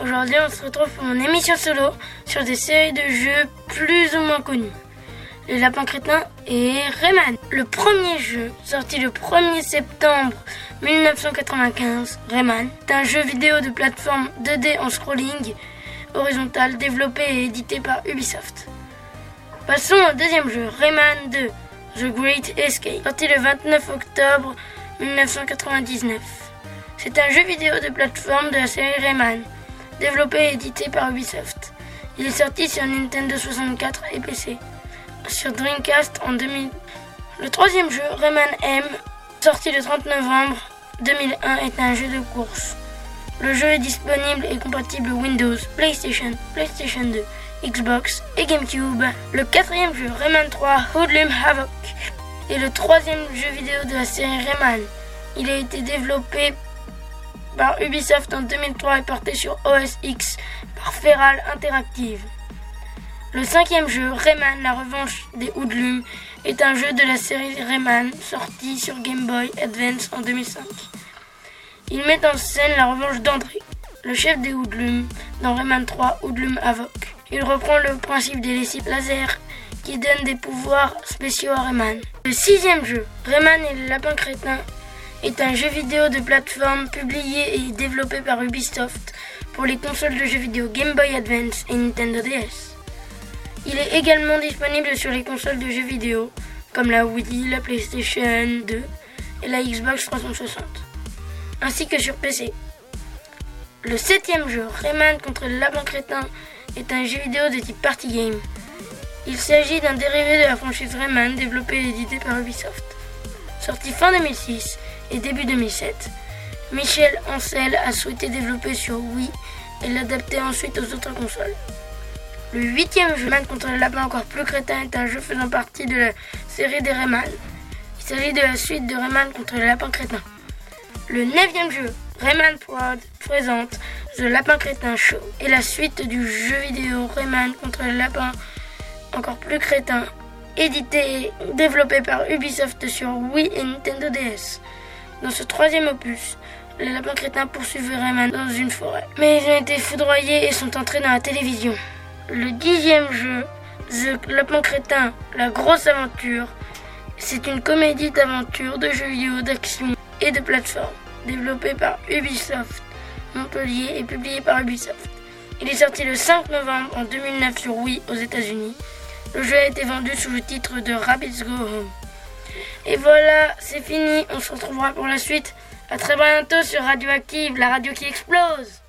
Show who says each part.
Speaker 1: Aujourd'hui, on se retrouve pour mon émission solo sur des séries de jeux plus ou moins connus. Les lapins crétins et Rayman. Le premier jeu, sorti le 1er septembre 1995, Rayman, est un jeu vidéo de plateforme 2D en scrolling horizontal développé et édité par Ubisoft. Passons au deuxième jeu, Rayman 2, The Great Escape, sorti le 29 octobre 1999. C'est un jeu vidéo de plateforme de la série Rayman, développé et édité par Ubisoft. Il est sorti sur Nintendo 64 et PC, sur Dreamcast en 2000. Le troisième jeu, Rayman M, sorti le 30 novembre 2001, est un jeu de course. Le jeu est disponible et compatible Windows, PlayStation, PlayStation 2, Xbox et GameCube. Le quatrième jeu, Rayman 3 Hoodlum Havoc, est le troisième jeu vidéo de la série Rayman. Il a été développé par Ubisoft en 2003 et porté sur OS X par Feral Interactive. Le cinquième jeu, Rayman, la revanche des Hoodlums, est un jeu de la série Rayman sorti sur Game Boy Advance en 2005. Il met en scène la revanche d'André, le chef des Hoodlums, dans Rayman 3 Hoodlum Havoc. Il reprend le principe des lessives laser qui donnent des pouvoirs spéciaux à Rayman. Le sixième jeu, Rayman et le lapin crétin, est un jeu vidéo de plateforme publié et développé par Ubisoft pour les consoles de jeux vidéo Game Boy Advance et Nintendo DS. Il est également disponible sur les consoles de jeux vidéo comme la Wii, la PlayStation 2 et la Xbox 360 ainsi que sur PC. Le septième jeu, Rayman contre le lapin crétin, est un jeu vidéo de type party game. Il s'agit d'un dérivé de la franchise Rayman développé et édité par Ubisoft. Sorti fin 2006 et début 2007, Michel Ancel a souhaité développer sur Wii et l'adapter ensuite aux autres consoles. Le huitième jeu, Rayman contre le lapin encore plus crétin, est un jeu faisant partie de la série des Rayman. Il s'agit de la suite de Rayman contre le lapin crétin. Le neuvième jeu, Rayman Prod, présente The Lapin Crétin Show et la suite du jeu vidéo Rayman contre le lapin encore plus crétin, édité et développé par Ubisoft sur Wii et Nintendo DS. Dans ce troisième opus, les lapins crétins poursuivent Rayman dans une forêt. Mais ils ont été foudroyés et sont entrés dans la télévision. Le dixième jeu, The Lapin Crétin, La Grosse Aventure, c'est une comédie d'aventure, de jeux vidéo, d'action et de plateforme, développé par Ubisoft Montpellier et publié par Ubisoft. Il est sorti le 5 novembre en 2009 sur Wii aux États-Unis. Le jeu a été vendu sous le titre de Rabbids Go Home. Et voilà, c'est fini. On se retrouvera pour la suite. À très bientôt sur Radioactive, la radio qui explose.